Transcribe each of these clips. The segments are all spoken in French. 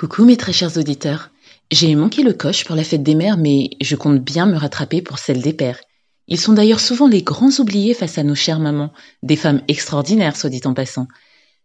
Coucou mes très chers auditeurs. J'ai manqué le coche pour la fête des mères, mais je compte bien me rattraper pour celle des pères. Ils sont d'ailleurs souvent les grands oubliés face à nos chères mamans, des femmes extraordinaires, soit dit en passant.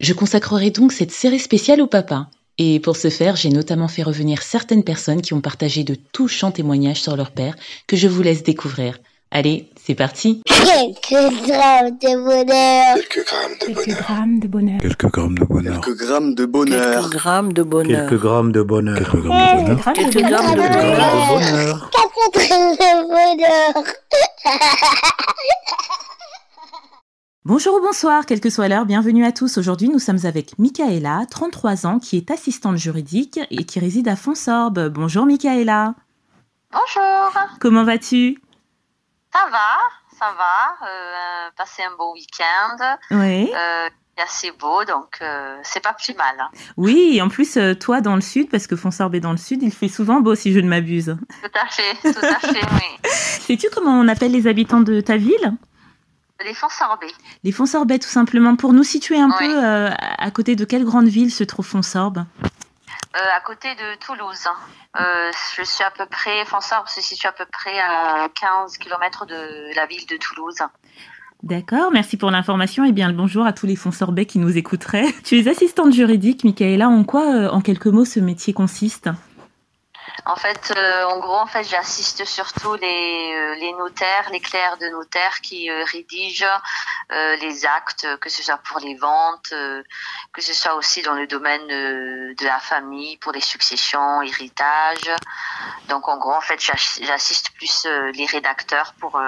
Je consacrerai donc cette série spéciale au papa. Et pour ce faire, j'ai notamment fait revenir certaines personnes qui ont partagé de touchants témoignages sur leur père que je vous laisse découvrir. Allez, c'est parti Quelques grammes de bonheur. Quelques grammes de Quelques bonheur. grammes de bonheur. Quelques grammes de bonheur. Quelques grammes de bonheur. Quelques grammes de bonheur. Quelques grammes de bonheur. Quelques grammes de bonheur. Quelques grammes de Quelques bonheur. grammes de bonheur. Quatre grammes de bonheur. Bonjour ou bonsoir, quelle que soit l'heure, bienvenue à tous. Aujourd'hui, nous sommes avec Michaela, 33 ans, qui est assistante juridique et qui réside à Fonsorbe. Bonjour Michaela. Bonjour, Comment vas-tu ça va, ça va. Euh, passer un beau week-end. Oui. Euh, assez beau, donc euh, c'est pas plus mal. hein. Oui, et en plus, euh, toi dans le sud, parce que Fonsorbe est dans le sud, il fait souvent beau si je ne m'abuse. Tout à fait, tout à fait, oui. Sais-tu comment on appelle les habitants de ta ville? Les fonds sorbets. Les Fonsorbais, tout simplement. Pour nous situer un Oui. peu, à côté de quelle grande ville se trouve Fonsorbe à côté de Toulouse. Euh, je suis à peu près, Fonsorbe se situe à peu près à 15 km de la ville de Toulouse. D'accord, merci pour l'information et bien le bonjour à tous les Fonsorbais qui nous écouteraient. Tu es assistante juridique, Michaela. En quoi, euh, en quelques mots, ce métier consiste? En fait, euh, en gros, en fait, j'assiste surtout les, euh, notaires, les clercs de notaires qui euh, rédigent les actes, que ce soit pour les ventes, que ce soit aussi dans le domaine de la famille, pour les successions, héritages. Donc, en gros, en fait, j'ass- j'assiste plus les rédacteurs pour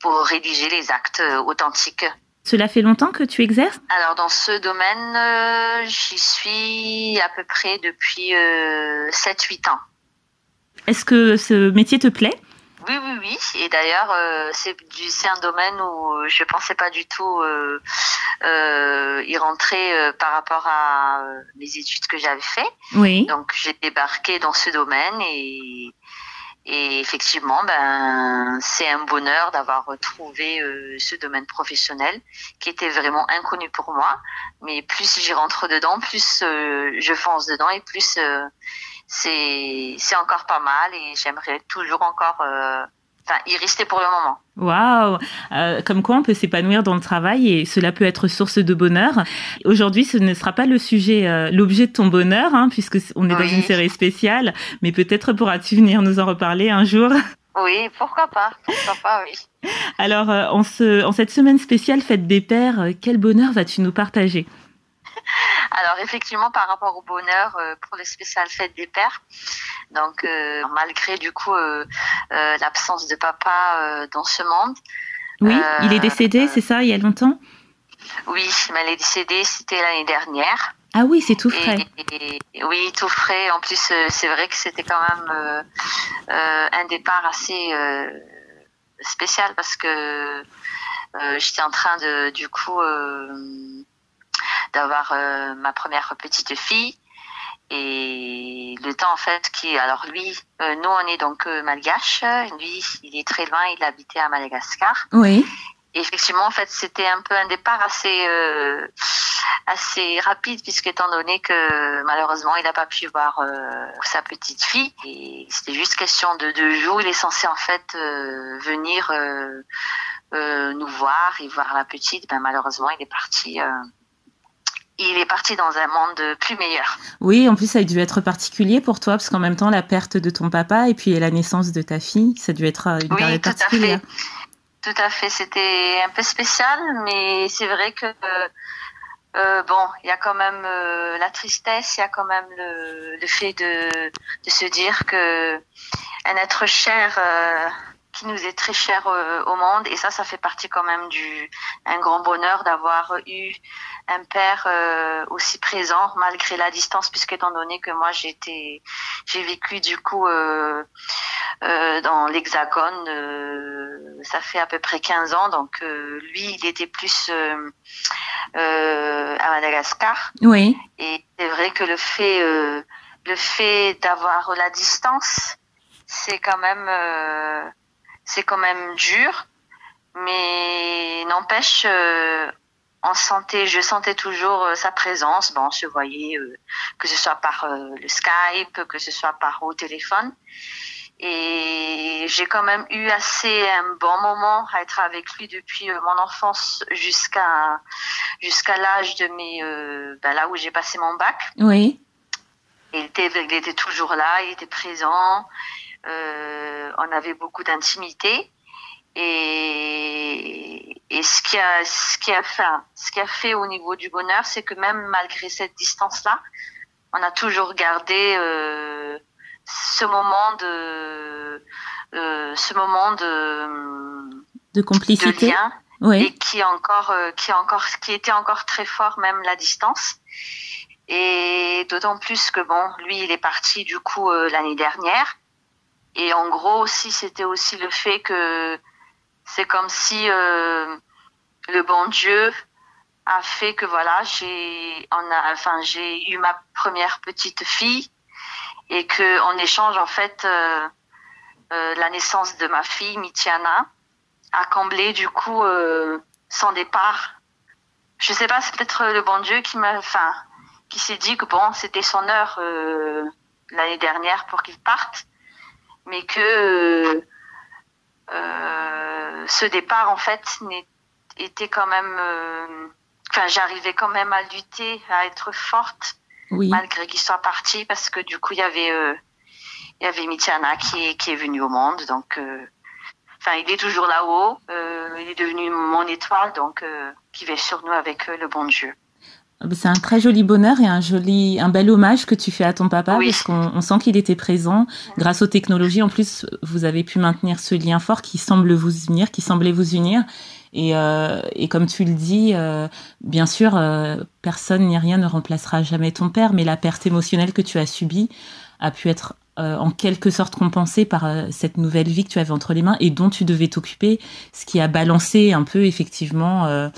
pour rédiger les actes authentiques. Cela fait longtemps que tu exerces? Alors dans ce domaine, euh, j'y suis à peu près depuis euh, 7-8 ans. Est-ce que ce métier te plaît? Oui, oui, oui. Et d'ailleurs, euh, c'est c'est un domaine où euh, je pensais pas du tout y rentrer par rapport à les études que j'avais fait. Oui. Donc j'ai débarqué dans ce domaine et, et effectivement, ben c'est un bonheur d'avoir trouvé euh, ce domaine professionnel qui était vraiment inconnu pour moi. Mais plus j'y rentre dedans, plus euh, je fonce dedans et plus euh, c'est c'est encore pas mal et j'aimerais toujours encore euh, enfin y rester pour le moment. Waouh Euh, Comme quoi on peut s'épanouir dans le travail et cela peut être source de bonheur. Aujourd'hui, ce ne sera pas le sujet, euh, l'objet de ton bonheur, hein, puisque on est dans une série spéciale, mais peut-être pourras-tu venir nous en reparler un jour? Oui, pourquoi pas, pourquoi pas, oui. Alors, euh, en, ce, en cette semaine spéciale Fête des Pères, quel bonheur vas-tu nous partager? Alors effectivement, par rapport au bonheur euh, pour les spéciales fêtes des pères, donc euh, malgré du coup euh, l'absence de papa dans ce monde, Oui, il est décédé, c'est ça, il y a longtemps? Oui, mais elle est décédée, c'était l'année dernière. Ah oui, c'est tout frais. Et, et- oui, tout frais. En plus, c'est vrai que c'était quand même un départ assez spécial parce que j'étais en train de, du coup, d'avoir euh, ma première petite fille. Et le temps en fait qui, alors lui, euh, nous on est donc euh, malgache, lui il est très loin, il habitait à Madagascar. Oui, Et effectivement, en fait, c'était un peu un départ assez euh, assez rapide puisque étant donné que malheureusement, il n'a pas pu voir euh, sa petite fille et c'était juste question de deux jours. Il est censé en fait euh, venir euh, euh, nous voir et voir la petite. Ben malheureusement, il est parti. Il est parti dans un monde plus meilleur. oui, en plus ça a dû être particulier pour toi, parce qu'en même temps la perte de ton papa et puis la naissance de ta fille, ça a dû être euh, une Oui, période tout à fait. Tout à fait. C'était un peu spécial, mais c'est vrai que euh, euh, bon, il y a quand même euh, la tristesse, il y a quand même le, le fait de, de se dire que un être cher euh, qui nous est très cher euh, au monde, et ça, ça fait partie quand même du un grand bonheur d'avoir eu un père euh, aussi présent malgré la distance, puisque étant donné que moi j'étais, j'ai vécu du coup euh, dans l'Hexagone, ça fait à peu près 15 ans, donc lui il était plus à Madagascar. Oui, Et c'est vrai que le fait, le fait d'avoir la distance, c'est quand même, euh, c'est quand même dur, mais n'empêche, euh, on sentait, je sentais toujours euh, sa présence. Bon, on se voyait, euh, que ce soit par le Skype, que ce soit par au téléphone. Et j'ai quand même eu assez un bon moment à être avec lui depuis mon enfance jusqu'à jusqu'à l'âge de mes ben là où j'ai passé mon bac. Oui. Il était, il était toujours là, il était présent. Euh, on avait beaucoup d'intimité. Et, et ce qui a, ce qui a fait, ce qui a fait au niveau du bonheur, c'est que même malgré cette distance-là, on a toujours gardé euh, ce moment de, euh, ce moment de, De de complicité. lien Oui. et qui encore euh, qui encore qui était encore très fort même la distance et d'autant plus que bon lui il est parti du coup euh, l'année dernière et en gros aussi c'était aussi le fait que c'est comme si euh, le bon Dieu a fait que voilà j'ai on a enfin j'ai eu ma première petite fille et que en échange en fait euh, euh, la naissance de ma fille Mitiana a comblé du coup euh, son départ. Je sais pas, c'est peut-être le bon Dieu qui m'a, enfin, qui s'est dit que bon, c'était son heure euh, l'année dernière pour qu'il parte, mais que euh, ce départ en fait était quand même, euh, enfin, j'arrivais quand même à lutter, à être forte Oui. malgré qu'il soit parti parce que du coup il y avait euh, il y avait Mitiana qui est qui est venue au monde donc euh, enfin il est toujours là-haut euh, il est devenu mon étoile donc euh, qui veille sur nous avec le bon Dieu C'est un très joli bonheur et un joli, un bel hommage que tu fais à ton papa Oui. parce qu'on on sent qu'il était présent grâce aux technologies. En plus, vous avez pu maintenir ce lien fort qui semble vous unir, qui semblait vous unir. Et, euh, et comme tu le dis, euh, bien sûr, euh, personne ni rien ne remplacera jamais ton père, mais la perte émotionnelle que tu as subie a pu être euh, en quelque sorte compensée par euh, cette nouvelle vie que tu avais entre les mains et dont tu devais t'occuper, ce qui a balancé un peu effectivement. euh,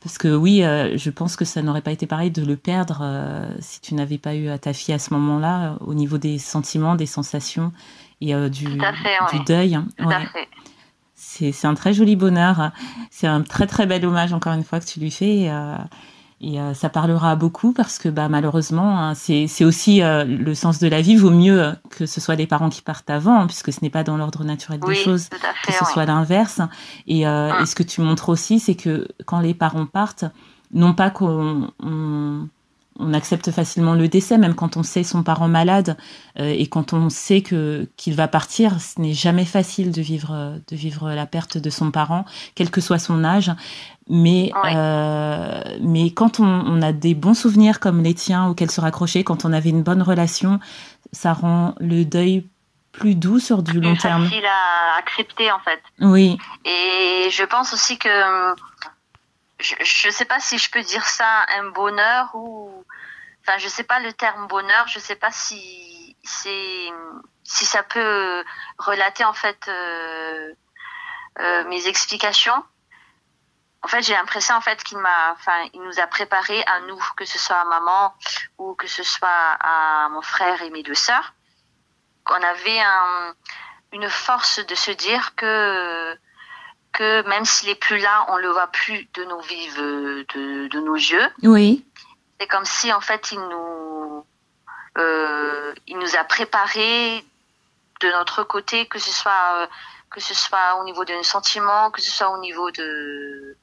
parce que oui, euh, je pense que ça n'aurait pas été pareil de le perdre euh, si tu n'avais pas eu à ta fille à ce moment-là, au niveau des sentiments, des sensations et euh, du, Tout à fait, du oui. deuil. hein. tout à Ouais. fait C'est un très joli bonheur. C'est un très très bel hommage encore une fois que tu lui fais. Et, et, euh, ça parlera beaucoup parce que bah, malheureusement, hein, c'est c'est aussi euh, le sens de la vie. Vaut mieux euh, que ce soit les parents qui partent avant, hein, puisque ce n'est pas dans l'ordre naturel oui des choses que ce soit l'inverse. Et, euh, Ah. et ce que tu montres aussi, c'est que quand les parents partent, non pas qu'on on, accepte facilement le décès, même quand on sait son parent malade euh, et quand on sait que qu'il va partir, ce n'est jamais facile de vivre de vivre la perte de son parent, quel que soit son âge. Mais Ouais. euh, mais quand on, on a des bons souvenirs comme les tiens auxquels se raccrocher, quand on avait une bonne relation, ça rend le deuil plus doux sur du long plus terme. facile à accepter en fait Oui, et je pense aussi que je, je sais pas si je peux dire ça un bonheur ou enfin je sais pas le terme bonheur je sais pas si c'est si ça peut relater en fait euh, euh, mes explications. En fait j'ai l'impression en fait qu'il m'a enfin il nous a préparé à nous que ce soit à maman ou que ce soit à mon frère et mes deux sœurs. Qu'on avait un, une force de se dire que que même s'il est plus là, on le voit plus de nos vives, de, de nos yeux. oui, C'est comme si en fait il nous, euh, il nous a préparé de notre côté, que ce soit euh, que ce soit au niveau de nos sentiments, que ce soit au niveau de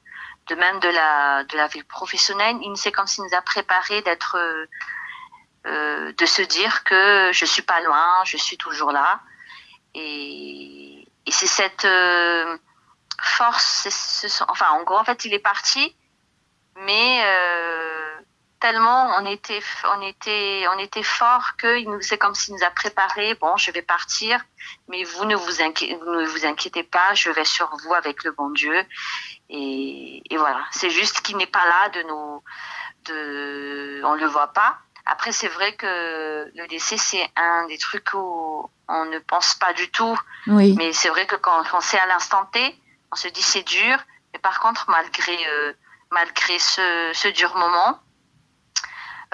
de même de la de la vie professionnelle. Il c'est comme s'il nous a préparé d'être euh, de se dire que je suis pas loin, je suis toujours là. Et, et c'est cette force, enfin en gros en fait il est parti, mais euh, tellement on était on était on était fort que c'est comme s'il nous a préparé. Bon, je vais partir, mais vous ne vous inquiétez, vous ne vous inquiétez pas, je vais sur vous avec le bon Dieu. Et, et voilà, c'est juste qu'il n'est pas là de nous, de, on le voit pas. Après, c'est vrai que le décès, c'est un des trucs où on ne pense pas du tout. oui. Mais c'est vrai que quand, quand c'est à l'instant T, on se dit c'est dur. Mais par contre, malgré, euh, malgré ce, ce dur moment,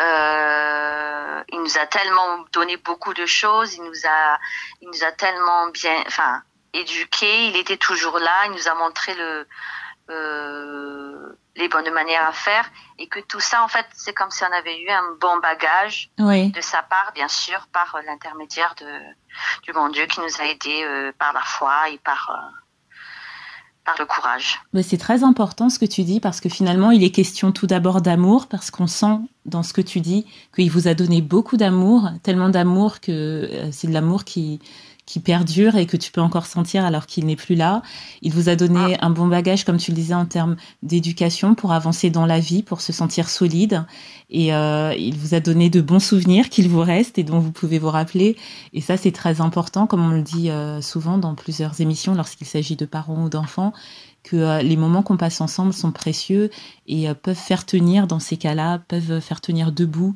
euh, il nous a tellement donné beaucoup de choses. Il nous a, il nous a tellement bien, enfin, éduqué. Il était toujours là. Il nous a montré le, euh, les bonnes manières à faire et que tout ça, en fait, c'est comme si on avait eu un bon bagage Oui. de sa part, bien sûr, par l'intermédiaire de du bon Dieu qui nous a aidés euh, par la foi et par par le courage. C'est très important ce que tu dis parce que finalement, il est question tout d'abord d'amour parce qu'on sent dans ce que tu dis qu'il vous a donné beaucoup d'amour, tellement d'amour que euh, c'est de l'amour qui qui perdure et que tu peux encore sentir alors qu'il n'est plus là. Il vous a donné un bon bagage, comme tu le disais, en termes d'éducation pour avancer dans la vie, pour se sentir solide. Et euh, il vous a donné de bons souvenirs qu'il vous reste et dont vous pouvez vous rappeler. Et ça, c'est très important, comme on le dit euh, souvent dans plusieurs émissions lorsqu'il s'agit de parents ou d'enfants, que euh, les moments qu'on passe ensemble sont précieux et peuvent faire tenir dans ces cas-là, peuvent faire tenir debout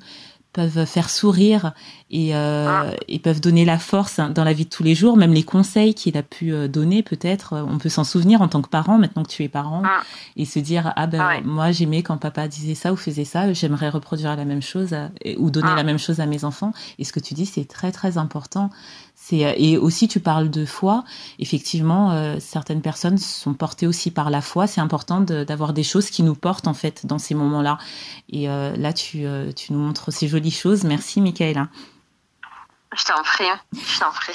peuvent faire sourire et, euh, et, peuvent donner la force dans la vie de tous les jours, même les conseils qu'il a pu euh, donner peut-être, on peut s'en souvenir en tant que parent, maintenant que tu es parent, et se dire, ah ben Ouais. moi j'aimais quand papa disait ça ou faisait ça, j'aimerais reproduire la même chose ou donner Ah. la même chose à mes enfants. Et ce que tu dis, c'est très très important. Euh, Et aussi tu parles de foi, effectivement, euh, certaines personnes sont portées aussi par la foi, c'est important de- d'avoir des choses qui nous portent en fait dans ces moments-là. Et euh, là, tu, euh, tu nous montres ces jolies choses. Merci, Michaela. Je t'en prie, je t'en prie.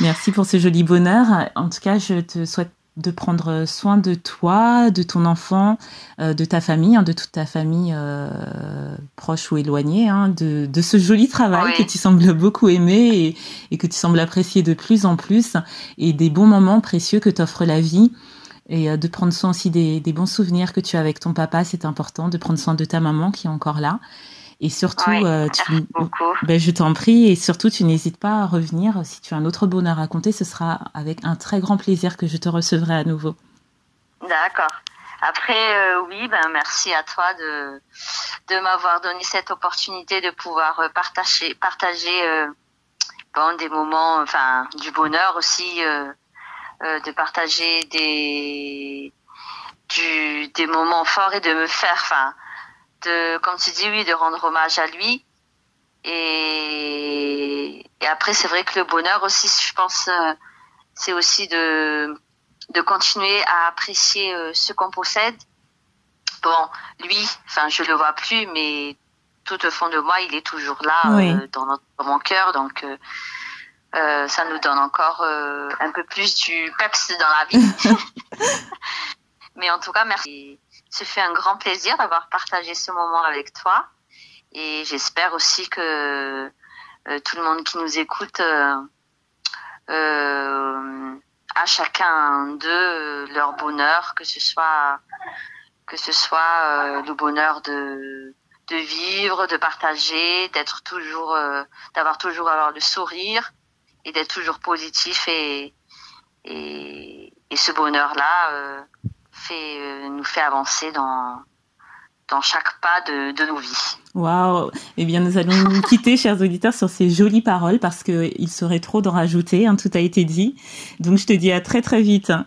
Merci pour ce joli bonheur. En tout cas, je te souhaite de prendre soin de toi, de ton enfant, euh, de ta famille, hein, de toute ta famille euh, proche ou éloignée, hein, de, de ce joli travail Oui. que tu sembles beaucoup aimer et, et que tu sembles apprécier de plus en plus, et des bons moments précieux que t'offre la vie. Et euh, de prendre soin aussi des, des bons souvenirs que tu as avec ton papa, c'est important. De prendre soin de ta maman qui est encore là. Et surtout, euh, tu, ben, je t'en prie et surtout tu n'hésites pas à revenir. Si tu as un autre bonheur à raconter, ce sera avec un très grand plaisir que je te recevrai à nouveau. D'accord. Après, euh, oui, ben merci à toi de de m'avoir donné cette opportunité de pouvoir euh, partager partager euh, bon des moments, enfin du bonheur aussi, de partager des du des moments forts et de me faire, enfin de comme tu dis oui, de rendre hommage à lui. Et, et après, c'est vrai que le bonheur aussi, je pense, euh, c'est aussi de de continuer à apprécier euh, ce qu'on possède. Bon, lui, enfin, je le vois plus, mais tout au fond de moi, il est toujours là Oui. euh, dans, notre- dans mon cœur, donc euh, euh, ça nous donne encore un peu plus du peps dans la vie. mais en tout cas, merci. Ce fait un grand plaisir d'avoir partagé ce moment avec toi, et j'espère aussi que euh, tout le monde qui nous écoute. euh, euh, à chacun d'eux leur bonheur, que ce soit que ce soit euh, le bonheur de de vivre, de partager, d'être toujours, d'avoir toujours avoir le sourire et d'être toujours positif et et, et ce bonheur-là euh, nous fait avancer dans dans chaque pas de, de nos vies. Waouh Eh bien, nous allons nous quitter, chers auditeurs, sur ces jolies paroles parce qu'il serait trop d'en rajouter. hein, tout a été dit. Donc, je te dis à très très vite. hein.